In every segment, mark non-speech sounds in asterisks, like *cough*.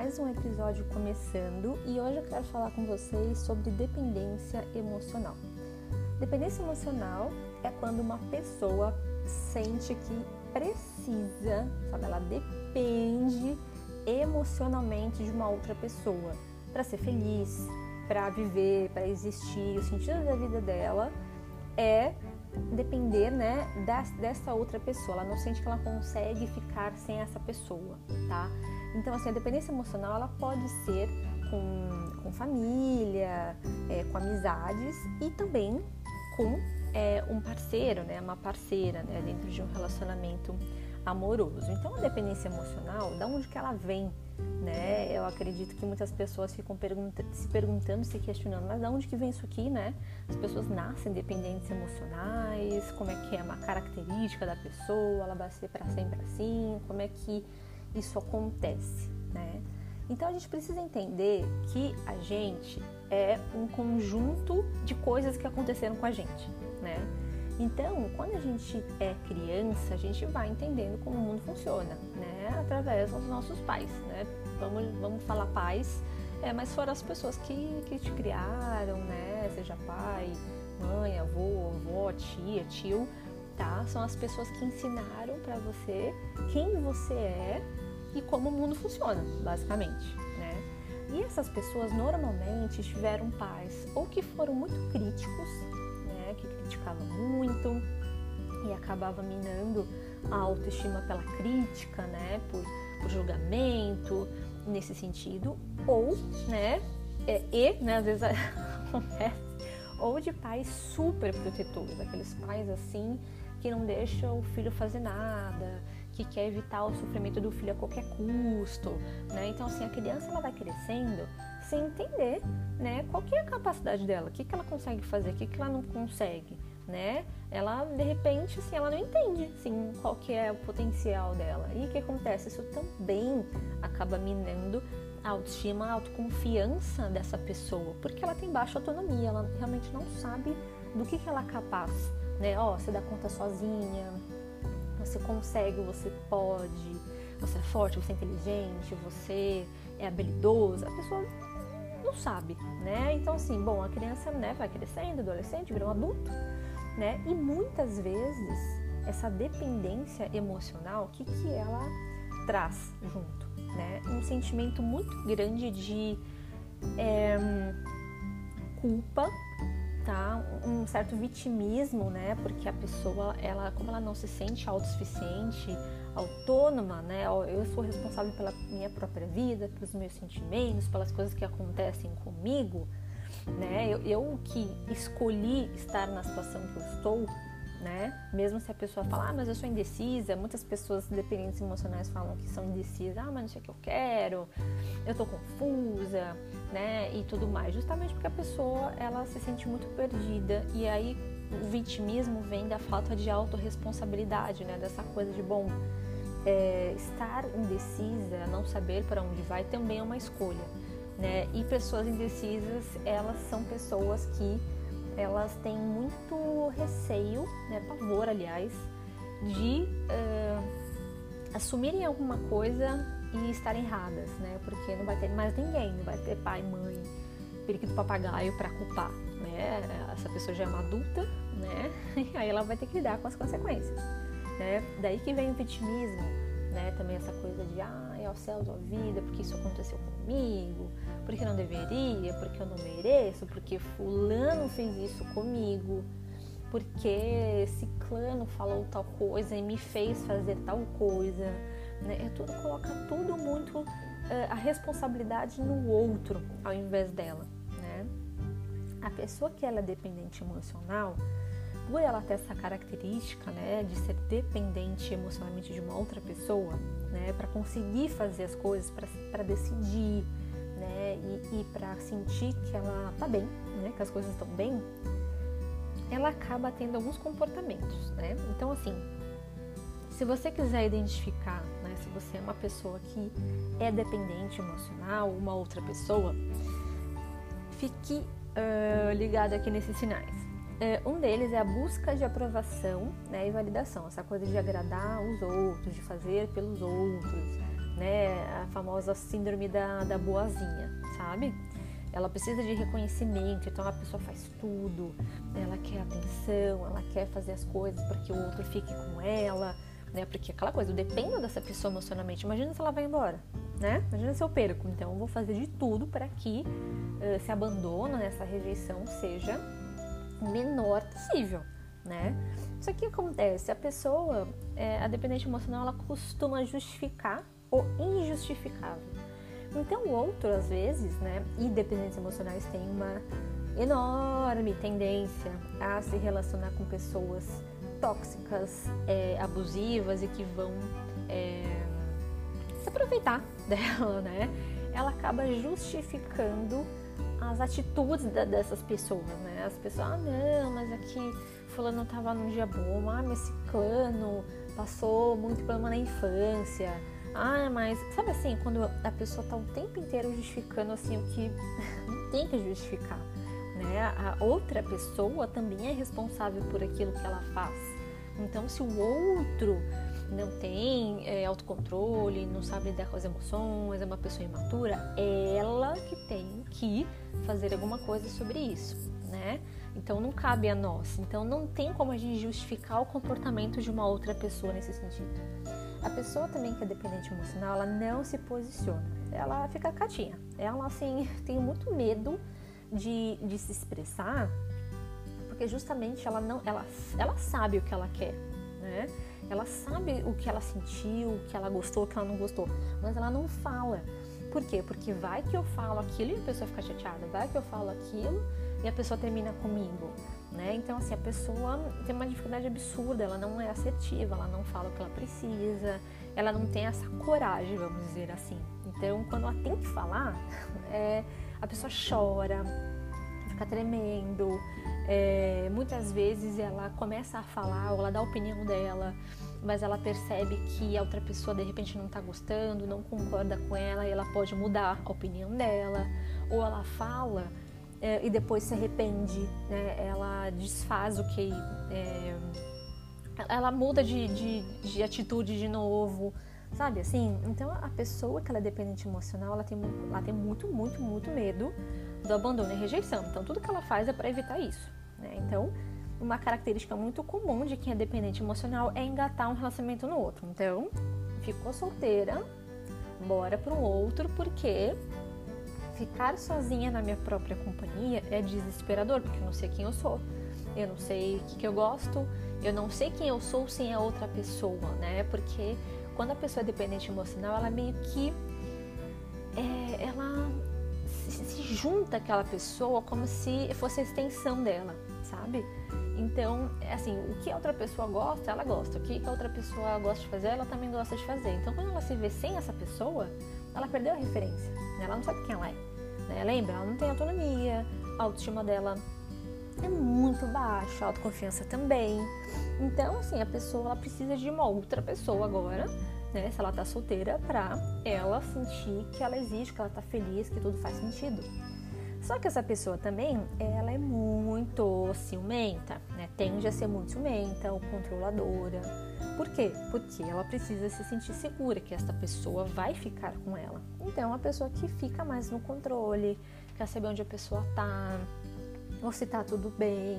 mais um episódio começando e hoje eu quero falar com vocês sobre dependência emocional. Dependência emocional é quando uma pessoa sente que precisa, sabe, ela depende emocionalmente de uma outra pessoa para ser feliz, para viver, para existir. O sentido da vida dela é depender, né, dessa outra pessoa. Ela não sente que ela consegue ficar sem essa pessoa, tá? Então, assim, a dependência emocional ela pode ser com, com família, é, com amizades e também com é, um parceiro, né, uma parceira, né, dentro de um relacionamento amoroso. Então, a dependência emocional, da onde que ela vem? Né? Eu acredito que muitas pessoas ficam pergunta se perguntando, se questionando, mas da onde que vem isso aqui, né? As pessoas nascem dependentes emocionais, como é que é uma característica da pessoa, ela vai ser para sempre assim, como é que isso acontece, né? Então a gente precisa entender que a gente é um conjunto de coisas que aconteceram com a gente, né? Então, quando a gente é criança, a gente vai entendendo como o mundo funciona, né? Através dos nossos pais, né? Vamos, vamos falar pais, é, mas foram as pessoas que, que te criaram, né? Seja pai, mãe, avô, avó, tia, tio, tá? São as pessoas que ensinaram para você quem você é e como o mundo funciona, basicamente, né? E essas pessoas normalmente tiveram pais ou que foram muito críticos, né? Que criticavam muito e acabava minando a autoestima pela crítica, né? Por, por julgamento, nesse sentido, ou, né? É, e, né? Às vezes *laughs* acontece, ou de pais super protetores, aqueles pais assim que não deixam o filho fazer nada, que quer evitar o sofrimento do filho a qualquer custo, né? Então assim, a criança ela vai crescendo sem entender, né, qual que é a capacidade dela, o que, que ela consegue fazer, o que, que ela não consegue, né? Ela de repente assim, ela não entende assim qual que é o potencial dela. E o que acontece? Isso também acaba minando a autoestima, a autoconfiança dessa pessoa, porque ela tem baixa autonomia, ela realmente não sabe do que, que ela é capaz, né? Ó, oh, você dá conta sozinha, você consegue, você pode, você é forte, você é inteligente, você é habilidoso. A pessoa não sabe, né? Então, assim, bom, a criança né, vai crescendo, adolescente, vira um adulto, né? E muitas vezes essa dependência emocional, o que, que ela traz junto, né? Um sentimento muito grande de é, culpa tá um certo vitimismo, né? Porque a pessoa, ela, como ela não se sente autossuficiente, autônoma, né? Eu sou responsável pela minha própria vida, pelos meus sentimentos, pelas coisas que acontecem comigo, né? Eu, eu que escolhi estar na situação que eu estou, né? Mesmo se a pessoa falar, ah, mas eu sou indecisa, muitas pessoas dependentes emocionais falam que são indecisas, ah, mas não sei o que eu quero, eu tô confusa, né? E tudo mais, justamente porque a pessoa ela se sente muito perdida e aí o vitimismo vem da falta de autorresponsabilidade, né? Dessa coisa de bom, é, estar indecisa, não saber para onde vai também é uma escolha, né? E pessoas indecisas, elas são pessoas que elas têm muito receio, né, pavor, aliás, de uh, assumirem alguma coisa e estarem erradas, né? Porque não vai ter mais ninguém, não vai ter pai, mãe, periquito papagaio para culpar, né? Essa pessoa já é uma adulta, né? *laughs* E aí ela vai ter que lidar com as consequências, né? Daí que vem o vitimismo, né? Também essa coisa de, ah, é o céu da vida, porque isso aconteceu comigo, porque não deveria, porque eu não mereço, porque fulano fez isso comigo, porque ciclano falou tal coisa e me fez fazer tal coisa, né? É tudo coloca tudo muito uh, a responsabilidade no outro ao invés dela, né? A pessoa que ela é dependente emocional, por ela ter essa característica, né, de ser dependente emocionalmente de uma outra pessoa, né, para conseguir fazer as coisas, para decidir, né, e, e para sentir que ela tá bem, né, que as coisas estão bem, ela acaba tendo alguns comportamentos, né? Então, assim, se você quiser identificar, né, se você é uma pessoa que é dependente emocional, uma outra pessoa, fique uh, ligado aqui nesses sinais. Uh, um deles é a busca de aprovação né, e validação, essa coisa de agradar os outros, de fazer pelos outros, né? A famosa síndrome da, da boazinha, sabe? Ela precisa de reconhecimento, então a pessoa faz tudo, ela quer atenção, ela quer fazer as coisas para que o outro fique com ela, né? Porque aquela coisa, eu dependo dessa pessoa emocionalmente. Imagina se ela vai embora, né? Imagina se eu perco. Então eu vou fazer de tudo para que uh, esse abandono, né, essa rejeição seja menor possível, né? Só que acontece, a pessoa, é, a dependente emocional, ela costuma justificar o injustificável. Então o outro, às vezes, né, e dependentes emocionais têm uma enorme tendência a se relacionar com pessoas tóxicas, é, abusivas e que vão é, se aproveitar *laughs* dela, né? Ela acaba justificando as atitudes da, dessas pessoas, né? As pessoas, ah, não, mas aqui fulano tava num dia bom, ah, mas esse clano passou muito problema na infância, ah, mas sabe assim, quando a pessoa tá o tempo inteiro justificando assim o que *laughs* não tem que justificar, né? A outra pessoa também é responsável por aquilo que ela faz. Então, se o outro não tem é, autocontrole, não sabe lidar com as emoções, é uma pessoa imatura, é ela que tem que fazer alguma coisa sobre isso, né? Então não cabe a nós. Então não tem como a gente justificar o comportamento de uma outra pessoa nesse sentido. A pessoa também que é dependente emocional, ela não se posiciona, ela fica catinha. Ela, assim, *laughs* tem muito medo de, de se expressar, porque justamente ela não, ela, ela sabe o que ela quer, né? Ela sabe o que ela sentiu, o que ela gostou, o que ela não gostou, mas ela não fala. Por quê? Porque vai que eu falo aquilo e a pessoa fica chateada, vai que eu falo aquilo e a pessoa termina comigo né? Então, assim, a pessoa tem uma dificuldade absurda, ela não é assertiva, ela não fala o que ela precisa, ela não tem essa coragem, vamos dizer assim. Então, quando ela tem que falar, *laughs* é, a pessoa chora, fica tremendo, é, muitas vezes ela começa a falar, ou ela dá a opinião dela, mas ela percebe que a outra pessoa de repente não está gostando, não concorda com ela e ela pode mudar a opinião dela, ou ela fala é, e depois se arrepende, né? ela desfaz o que. É, ela muda de, de, de, atitude de novo, sabe assim? Então a pessoa que ela é dependente emocional, ela tem, ela tem muito, muito, muito medo do abandono e rejeição. Então tudo que ela faz é para evitar isso. Né? Então, uma característica muito comum de quem é dependente emocional é engatar um relacionamento no outro. Então, ficou solteira, bora para um outro, porque ficar sozinha na minha própria companhia é desesperador, porque eu não sei quem eu sou, eu não sei o que, que eu gosto, eu não sei quem eu sou sem a outra pessoa, né? Porque quando a pessoa é dependente emocional, ela meio que é, ela se, junta àquela pessoa como se fosse a extensão dela, sabe? Então, é assim, o que a outra pessoa gosta, ela gosta. O que a outra pessoa gosta de fazer, ela também gosta de fazer. Então, quando ela se vê sem essa pessoa, ela perdeu a referência. Né? Ela não sabe quem ela é. Né? Lembra? Ela não tem autonomia, a autoestima dela é muito baixa, a autoconfiança também. Então, assim, a pessoa ela precisa de uma outra pessoa agora, né? Se ela tá solteira, pra ela sentir que ela existe, que ela tá feliz, que tudo faz sentido. Só que essa pessoa também, ela é muito ciumenta, né? Tende a ser muito ciumenta ou controladora. Por quê? Porque ela precisa se sentir segura que essa pessoa vai ficar com ela. Então, é uma pessoa que fica mais no controle, quer saber onde a pessoa tá, ou se tá tudo bem,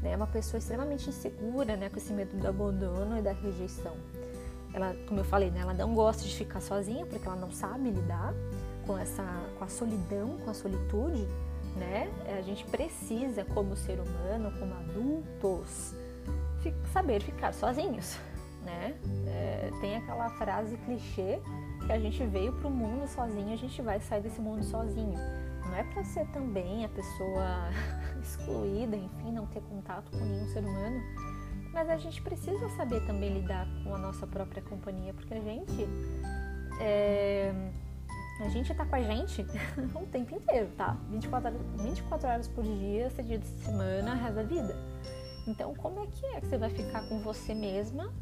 né? É uma pessoa extremamente insegura, né? Com esse medo do abandono e da rejeição. Ela, como eu falei, né? Ela não gosta de ficar sozinha porque ela não sabe lidar com essa com a solidão, com a solitude, né? A gente precisa, como ser humano, como adultos, saber ficar sozinhos, né? É, tem aquela frase clichê que a gente veio para o mundo sozinho, a gente vai sair desse mundo sozinho. Não é para ser também a pessoa *laughs* excluída, enfim, não ter contato com nenhum ser humano, mas a gente precisa saber também lidar com a nossa própria companhia, porque a gente é, a gente tá com a gente *laughs* o tempo inteiro, tá? 24 horas, 24 horas por dia, 7 dias de semana, resto da vida. Então, como é que é que você vai ficar com você mesma,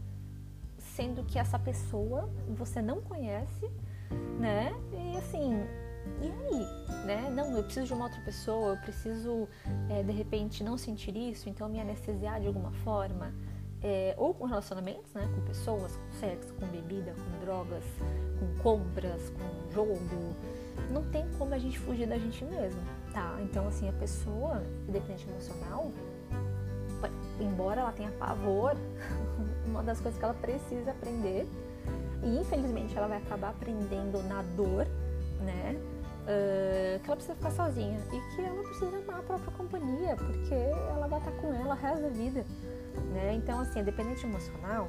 sendo que essa pessoa você não conhece, né? E assim, e aí? Né? Não, eu preciso de uma outra pessoa, eu preciso, é, de repente, não sentir isso, então me anestesiar de alguma forma. é, ou com relacionamentos, né, com pessoas, com sexo, com bebida, com drogas, com compras, com jogo, não tem como a gente fugir da gente mesmo, tá? Então, assim, a pessoa dependente emocional, embora ela tenha pavor, *laughs* uma das coisas que ela precisa aprender, e infelizmente ela vai acabar aprendendo na dor, né? Uh, que ela precisa ficar sozinha e que ela precisa amar a própria companhia, porque ela vai estar com ela o resto da vida, né? Então, assim, a dependente emocional,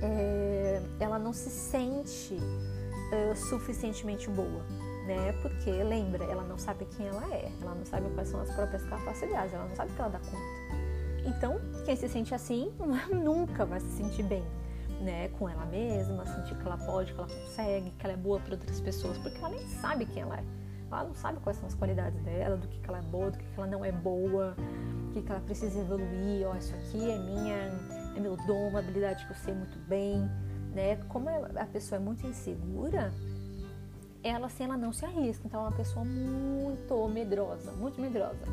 é, ela não se sente uh, suficientemente boa, né? Porque, lembra, ela não sabe quem ela é, ela não sabe quais são as próprias capacidades, ela não sabe o que ela dá conta. Então, quem se sente assim *laughs* nunca vai se sentir bem, né, com ela mesma, sentir que ela pode, que ela consegue, que ela é boa para outras pessoas, porque ela nem sabe quem ela é. Ela não sabe quais são as qualidades dela, do que, que ela é boa, do que, que ela não é boa, o que, que ela precisa evoluir. Ó, isso aqui é minha, é meu dom, uma habilidade que eu sei muito bem, né? Como a pessoa é muito insegura, ela assim, ela não se arrisca. Então, é uma pessoa muito medrosa, muito medrosa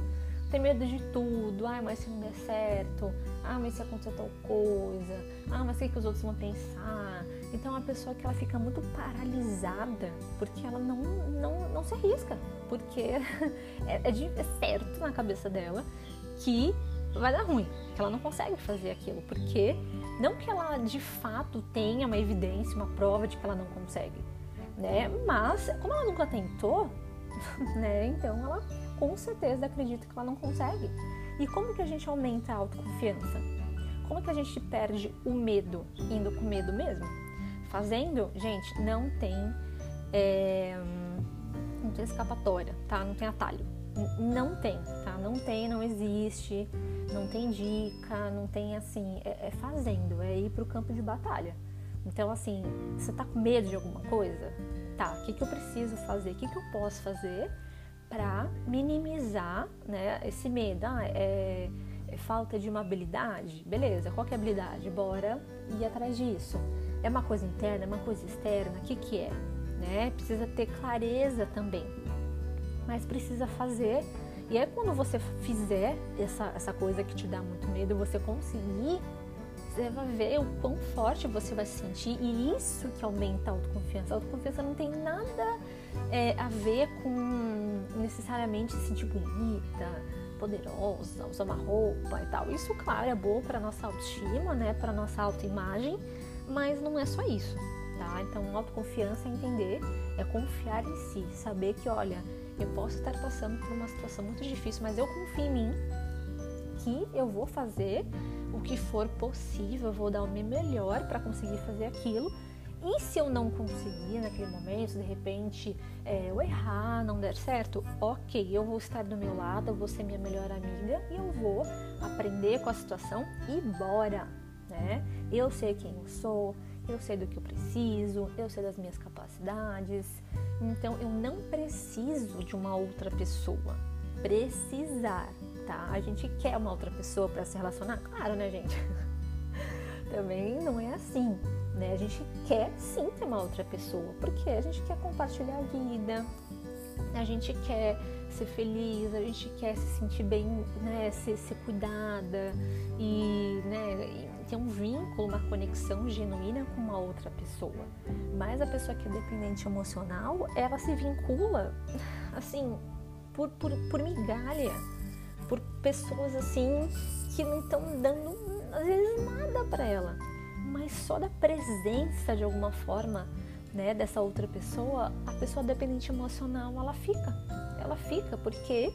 tem medo de tudo. Ah, mas se não der certo. Ah, mas se acontecer tal coisa. Ah, mas o que, que os outros vão pensar? Então é uma pessoa que ela fica muito paralisada porque ela não, não, não se arrisca. Porque *laughs* é, é, de, é certo na cabeça dela que vai dar ruim, que ela não consegue fazer aquilo. Porque não que ela de fato tenha uma evidência, uma prova de que ela não consegue. Né? Mas como ela nunca tentou, *laughs* né? Então ela com certeza acredita que ela não consegue. E como que a gente aumenta a autoconfiança? Como que a gente perde o medo indo com medo mesmo? Fazendo, gente, não tem, é, não tem escapatória, tá? Não tem atalho. Não tem, tá? Não tem, não existe, não tem dica, não tem assim, é, é fazendo, é ir pro campo de batalha. Então, assim, você tá com medo de alguma coisa? Tá, o que, que eu preciso fazer? O que, que eu posso fazer para minimizar né, esse medo. Ah, é, é, falta de uma habilidade? Beleza, qual que é a habilidade? Bora ir atrás disso. É uma coisa interna, é uma coisa externa? O que, que é? Né? Precisa ter clareza também, mas precisa fazer. E aí, quando você fizer essa, essa coisa que te dá muito medo, você conseguir você vai ver o quão forte você vai se sentir e isso que aumenta a autoconfiança. A autoconfiança não tem nada é, a ver com necessariamente se sentir bonita, poderosa, usar uma roupa e tal. Isso, claro, é bom para nossa autoestima, né, para nossa autoimagem, mas não é só isso, tá? Então, autoconfiança é entender, é confiar em si, saber que, olha, eu posso estar passando por uma situação muito difícil, mas eu confio em mim que eu vou fazer o que for possível, eu vou dar o meu melhor para conseguir fazer aquilo. E se eu não conseguir naquele momento, de repente é, eu errar, não der certo, ok, eu vou estar do meu lado, eu vou ser minha melhor amiga e eu vou aprender com a situação e bora, né? Eu sei quem eu sou, eu sei do que eu preciso, eu sei das minhas capacidades, então eu não preciso de uma outra pessoa. Precisar tá? A gente quer uma outra pessoa para se relacionar? Claro, né, gente? *laughs* Também não é assim, né? A gente quer sim ter uma outra pessoa, porque a gente quer compartilhar a vida, a gente quer ser feliz, a gente quer se sentir bem, né, ser, ser cuidada e, né, e ter um vínculo, uma conexão genuína com uma outra pessoa. Mas a pessoa que é dependente emocional, ela se vincula, assim, por, por, por migalha, por pessoas assim que não estão dando às vezes nada para ela, mas só da presença de alguma forma, né, dessa outra pessoa, a pessoa dependente emocional, ela fica. Ela fica porque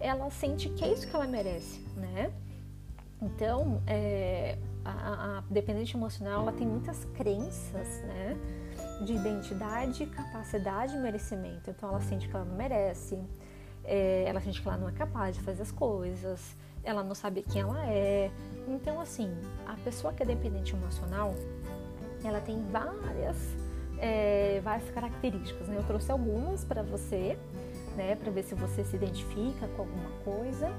ela sente que é isso que ela merece, né? Então, é, a, a, dependente emocional, ela tem muitas crenças, né? De identidade, capacidade e merecimento. Então, ela sente que ela não merece, é, ela sente que ela não é capaz de fazer as coisas, ela não sabe quem ela é. Então, assim, a pessoa que é dependente emocional, ela tem várias, é, várias características, né? Eu trouxe algumas para você, né? Para ver se você se identifica com alguma coisa.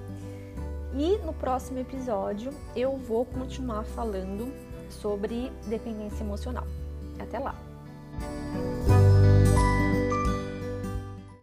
E no próximo episódio eu vou continuar falando sobre dependência emocional. Até lá!